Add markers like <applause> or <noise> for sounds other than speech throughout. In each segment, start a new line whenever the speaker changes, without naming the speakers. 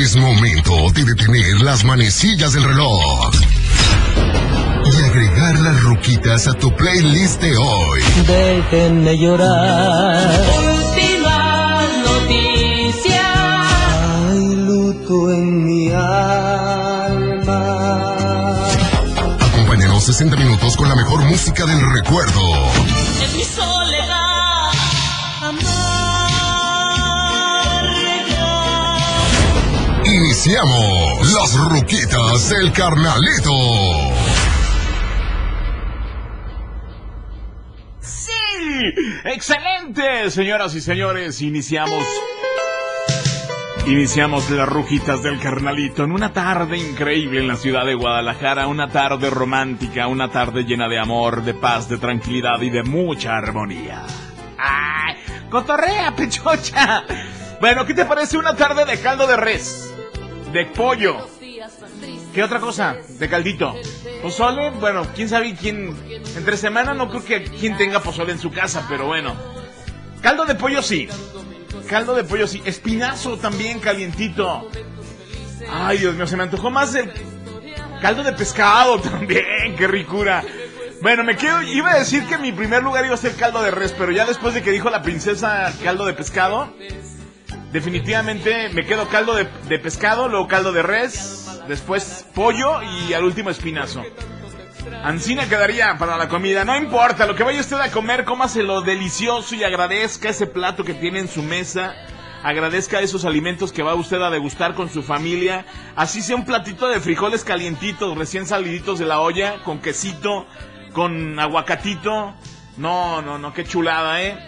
Es momento de detener las manecillas del reloj y agregar las ruquitas a tu playlist de hoy.
Déjenme llorar.
Última noticia.
Hay luto en mi alma.
Acompáñanos 60 minutos con la mejor música del recuerdo. Iniciamos las ruquitas del carnalito.
¡Sí! ¡Excelente! Señoras y señores, iniciamos. Iniciamos las rujitas del carnalito en una tarde increíble en la ciudad de Guadalajara, una tarde romántica, una tarde llena de amor, de paz, de tranquilidad y de mucha armonía. ¡Ay! ¡Cotorrea, <laughs> pechocha! Bueno, ¿qué te parece una tarde de caldo de res? De pollo. ¿Qué otra cosa? De caldito. Pozole, bueno, quién sabe quién. Entre semana no creo que quien tenga pozole en su casa, pero bueno. Caldo de pollo sí. Caldo de pollo sí. Espinazo también calientito. Ay, Dios mío, se me antojó más el caldo de pescado <laughs> también. Qué ricura. Bueno, me quedo. Iba a decir que mi primer lugar iba a ser caldo de res, pero ya después de que dijo la princesa caldo de pescado, definitivamente me quedo caldo de, de pescado, luego caldo de res, después pollo y al último espinazo. Ancina quedaría para la comida, no importa, lo que vaya usted a comer, cómaselo delicioso y agradezca ese plato que tiene en su mesa. Agradezca esos alimentos que va usted a degustar con su familia. Así sea un platito de frijoles calientitos, recién saliditos de la olla, con quesito, con aguacatito. No, no, no, qué chulada, ¿eh?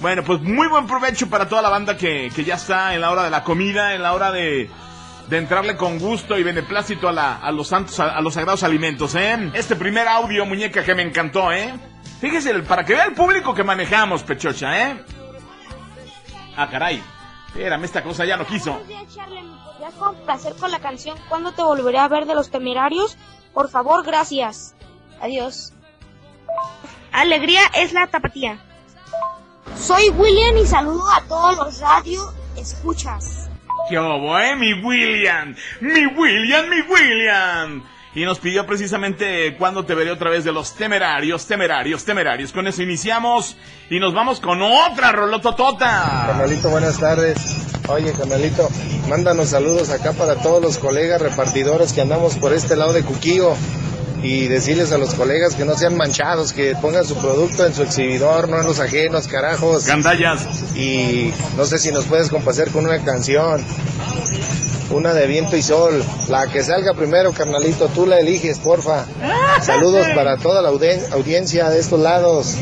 Bueno, pues muy buen provecho para toda la banda que, que ya está en la hora de la comida, en la hora de, de entrarle con gusto y beneplácito a, la, a los santos, a, a, los sagrados alimentos, ¿eh? Este primer audio, muñeca, que me encantó, ¿eh? Fíjese, para que vea el público que manejamos, Pechocha, ¿eh? Ah, caray. Espérame, esta cosa ya no quiso.
Buenos días, Charlie. ¿Me podrías complacer con la canción ¿Cuándo te volveré a ver de los temerarios? Por favor, gracias. Adiós. Alegría es la tapatía. Soy William y saludo a todos los radio escuchas.
¡Qué obo, eh! ¡Mi William! ¡Mi William, mi William! Y nos pidió precisamente cuándo te veré otra vez de los temerarios, temerarios, temerarios. Con eso iniciamos y nos vamos con otra rolototota.
Carnalito, buenas tardes. Oye, carnalito, mándanos saludos acá para todos los colegas repartidores que andamos por este lado de Cuquío. Y decirles a los colegas que no sean manchados, que pongan su producto en su exhibidor, no en los ajenos, carajos.
Gandallas.
Y no sé si nos puedes complacer con una canción. Una de viento y sol. La que salga primero, carnalito, tú la eliges, porfa. <laughs> Saludos para toda la audien- audiencia de estos lados.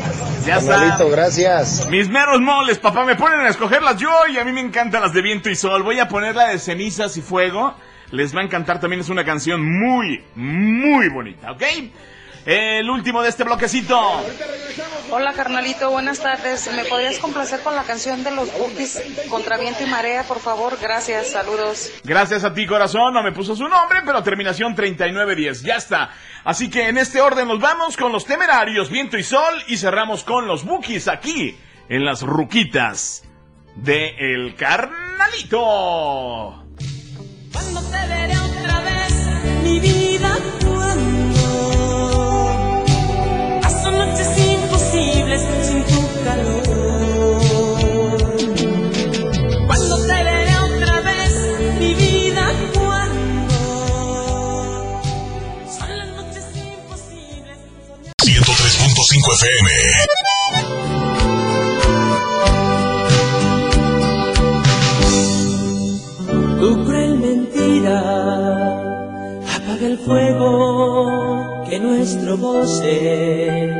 Ya
carnalito,
está.
gracias.
Mis meros moles, papá, me ponen a escogerlas yo y a mí me encantan las de viento y sol. Voy a poner la de cenizas y fuego. Les va a encantar también, es una canción muy, muy bonita, ¿ok? El último de este bloquecito.
Hola carnalito, buenas tardes. ¿Me podrías complacer con la canción de los Bookies contra viento y marea, por favor? Gracias, saludos.
Gracias a ti, corazón. No me puso su nombre, pero terminación 3910. Ya está. Así que en este orden nos vamos con los temerarios, viento y sol y cerramos con los bookies aquí en las ruquitas de El Carnalito.
Cuando te veré otra vez, mi vida, cuando paso noches imposibles sin tu calor. Cuando te veré otra vez, mi vida, cuando son las noches imposibles.
103.5 FM.
El fuego que nuestro goce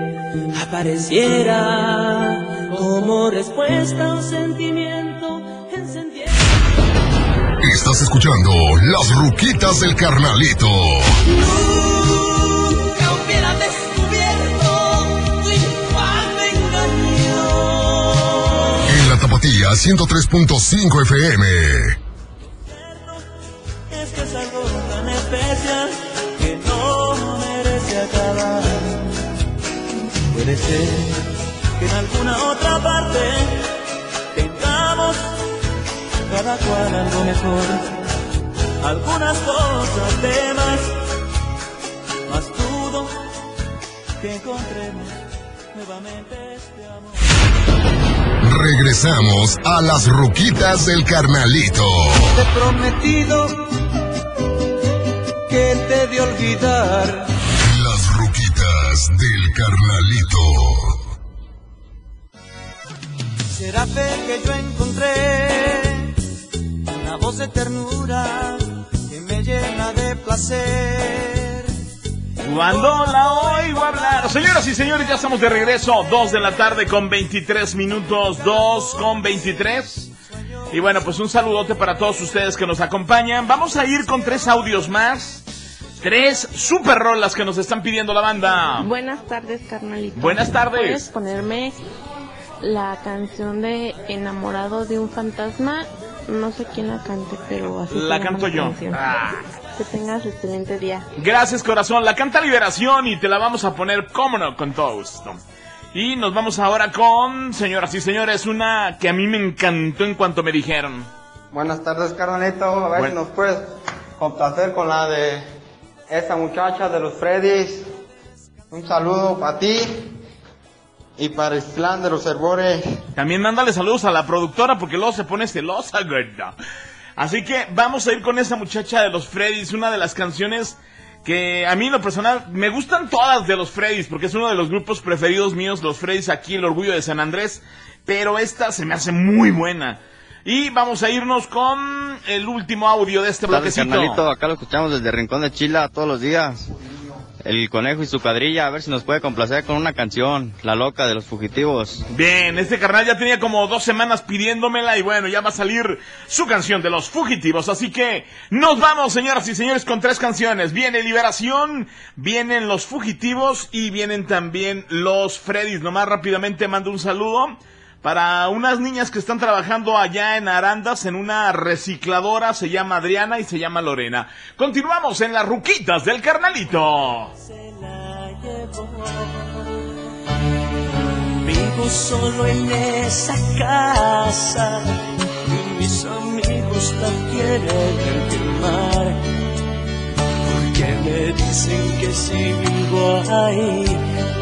apareciera como respuesta a un sentimiento encendiera.
Estás escuchando las ruquitas del carnalito.
Nunca hubiera descubierto tu infame engaño.
En la tapatía 103.5 FM.
Ser que en alguna otra parte tengamos cada cual algo mejor. algunas cosas de más, más dudo que encontremos nuevamente este amor.
Regresamos a las ruquitas del carnalito.
Te he prometido que te de olvidar.
Las ruquitas del carnalito.
Será fe que yo encontré una voz de ternura que me llena de placer.
Cuando la oigo hablar. Señoras y señores, ya estamos de regreso. 2 de la tarde con 23 minutos. 2 con 23. Y bueno, pues un saludote para todos ustedes que nos acompañan. Vamos a ir con tres audios más. Tres super rolas que nos están pidiendo la banda.
Buenas tardes, carnalito.
Buenas tardes.
¿Puedes ponerme la canción de Enamorado de un fantasma? No sé quién la cante, pero así
La canto yo. Ah.
Que tengas excelente día.
Gracias, corazón. La canta Liberación y te la vamos a poner, cómo no, con todo gusto. Y nos vamos ahora con, señoras y señores, una que a mí me encantó en cuanto me dijeron.
Buenas tardes, carnalito. A ver si nos puedes complacer con la de esta muchacha de los Freddys. Un saludo para ti y para el clan de los Herbores.
También mándale saludos a la productora porque luego se pone celosa, gorda. Así que vamos a ir con esa muchacha de los Freddys, una de las canciones que a mí en lo personal me gustan todas de los Freddys porque es uno de los grupos preferidos míos, los Freddys aquí, el orgullo de San Andrés, pero esta se me hace muy buena. Y vamos a irnos con el último audio de este bloquecito.
carnalito, acá lo escuchamos desde Rincón de Chila todos los días. El conejo y su cuadrilla, a ver si nos puede complacer con una canción, La Loca de los Fugitivos.
Bien, este carnal ya tenía como dos semanas pidiéndomela y bueno, ya va a salir su canción de los fugitivos. Así que nos vamos, señoras y señores, con tres canciones. Viene Liberación, vienen los fugitivos y vienen también los Freddys. Nomás rápidamente mando un saludo para unas niñas que están trabajando allá en Arandas en una recicladora. Se llama Adriana y se llama Lorena. Continuamos en las ruquitas del carnalito.
se la llevó. Vivo solo en esa casa y mis amigos la quieren quemar. Porque me dicen que si vivo ahí,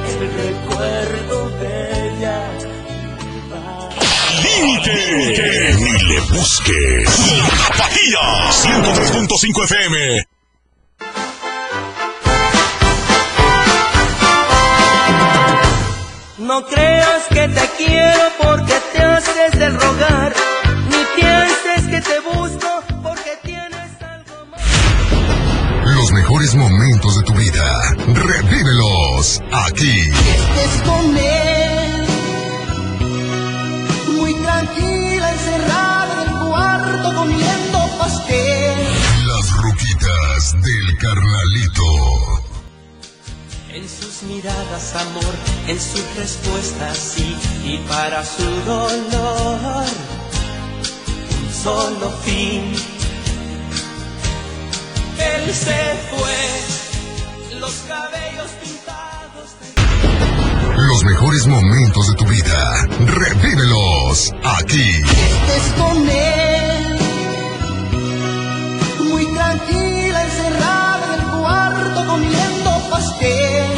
el recuerdo de ella.
Límite. Ni le busques. Tapatía 103.5 FM.
No creas que te quiero porque te haces del rogar, ni pienses que te busco porque tienes algo más.
Los mejores momentos de tu vida. Revívelos aquí.
estés con él. Tranquila, encerrada en el cuarto comiendo pastel.
Las ruquitas del carnalito.
En sus miradas amor, en sus respuestas sí, y para su dolor, un solo fin. Él se fue, los cabellos
Los mejores momentos de tu vida. Revívelos aquí.
estés con él. Muy tranquila, encerrada en el cuarto comiendo pastel.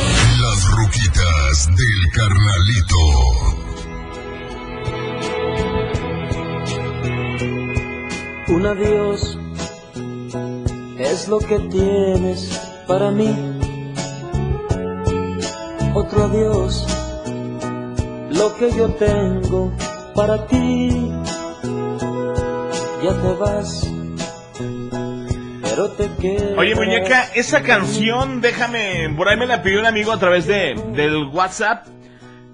Las ruquitas del carnalito.
Un adiós es lo que tienes para mí. Otro adiós, lo que yo tengo para ti. Ya te vas, pero te quedas.
Oye, muñeca, esa canción, déjame, por ahí me la pidió un amigo a través de, del WhatsApp.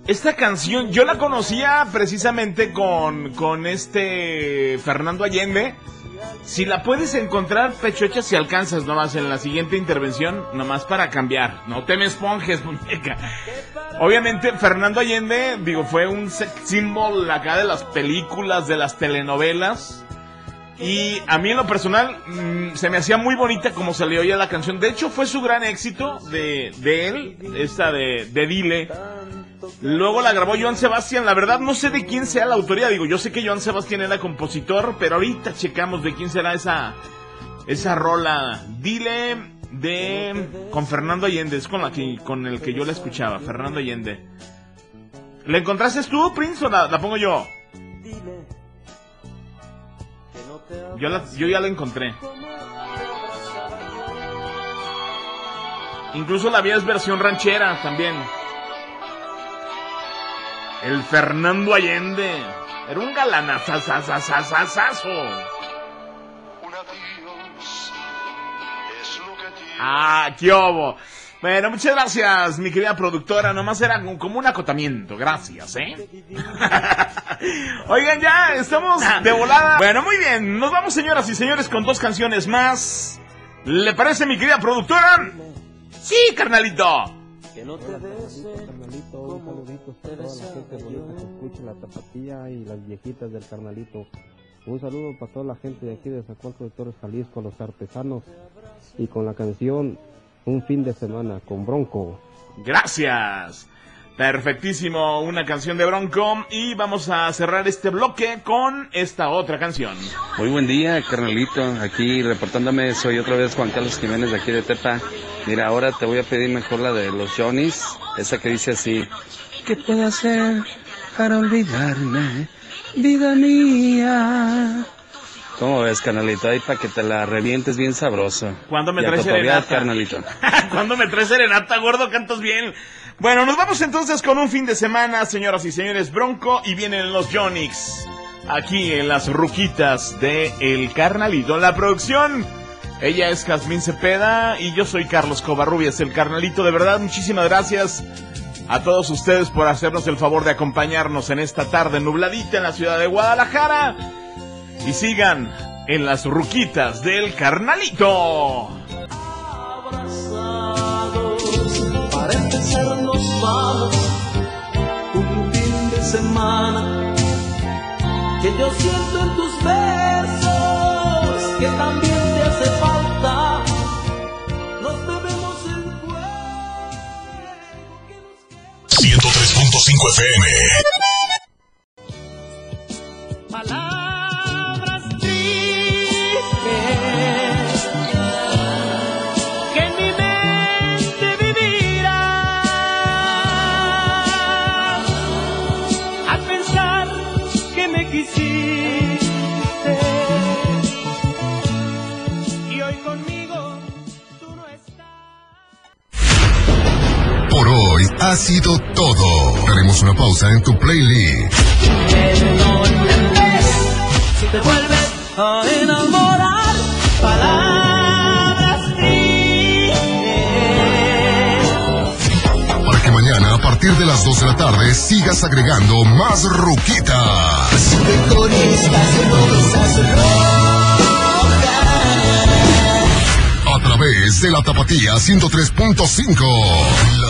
Esta canción, yo la conocía precisamente con, con este Fernando Allende. Si la puedes encontrar, pechocha, si alcanzas nomás en la siguiente intervención, nomás para cambiar. No te me esponjes, <laughs> muñeca. Obviamente, Fernando Allende, digo, fue un symbol acá de las películas, de las telenovelas. Y a mí en lo personal mm, se me hacía muy bonita como se le oía la canción. De hecho fue su gran éxito de, de él, esta de, de Dile. Luego la grabó Joan Sebastián. La verdad no sé de quién sea la autoría. Digo, yo sé que Joan Sebastián era compositor, pero ahorita checamos de quién será esa, esa rola. Dile de con Fernando Allende, es con la que con el que yo la escuchaba, Fernando Allende. ¿La encontraste tú, Prince, o la, pongo yo? Yo, yo ya la encontré. Incluso la vía es versión ranchera también. El Fernando Allende. Era un galanazazazazazazo. Ah, qué obo. Bueno, muchas gracias, mi querida productora. Nomás era como un acotamiento. Gracias, ¿eh? <laughs> Oigan, ya, estamos de volada. Bueno, muy bien. Nos vamos, señoras y señores, con dos canciones más. ¿Le parece, mi querida productora? Sí, carnalito.
Carnalito, un saludito a toda la gente bonita que escucha la tapatía y las viejitas del carnalito. Un saludo para toda la gente de aquí de Zacualco de Torres Jalisco, los artesanos, y con la canción Un fin de semana con Bronco.
Gracias. Perfectísimo, una canción de Bronco. Y vamos a cerrar este bloque con esta otra canción.
Muy buen día, carnalito. Aquí reportándome, soy otra vez Juan Carlos Jiménez de aquí de Tepa. Mira, ahora te voy a pedir mejor la de los Johnnies, esa que dice así. ¿Qué puedo hacer para olvidarme, vida mía? ¿Cómo ves, carnalito? Ahí para que te la revientes bien sabroso.
¿Cuándo me traes serenata?
carnalito? <laughs>
Cuando me traes serenata, gordo, cantas bien. Bueno, nos vamos entonces con un fin de semana, señoras y señores, Bronco, y vienen los Jonix. Aquí en las ruquitas de El Carnalito. En la producción, ella es Jazmín Cepeda y yo soy Carlos Covarrubias, El Carnalito. De verdad, muchísimas gracias a todos ustedes por hacernos el favor de acompañarnos en esta tarde nubladita en la ciudad de Guadalajara. Y sigan en las ruquitas del Carnalito.
Para empezar nos un fin de semana que yo siento en tus que también
103.5 FM.
Palabras tristes que en mi mente vivirán al pensar que me quisiste y hoy conmigo tú no estás.
Por hoy ha sido todo. Haremos una pausa en tu playlist.
Si te vuelves a enamorar, palabras tristes.
Para que mañana a partir de las 2 de la tarde sigas agregando más ruquitas. A través de la Tapatía 103.5.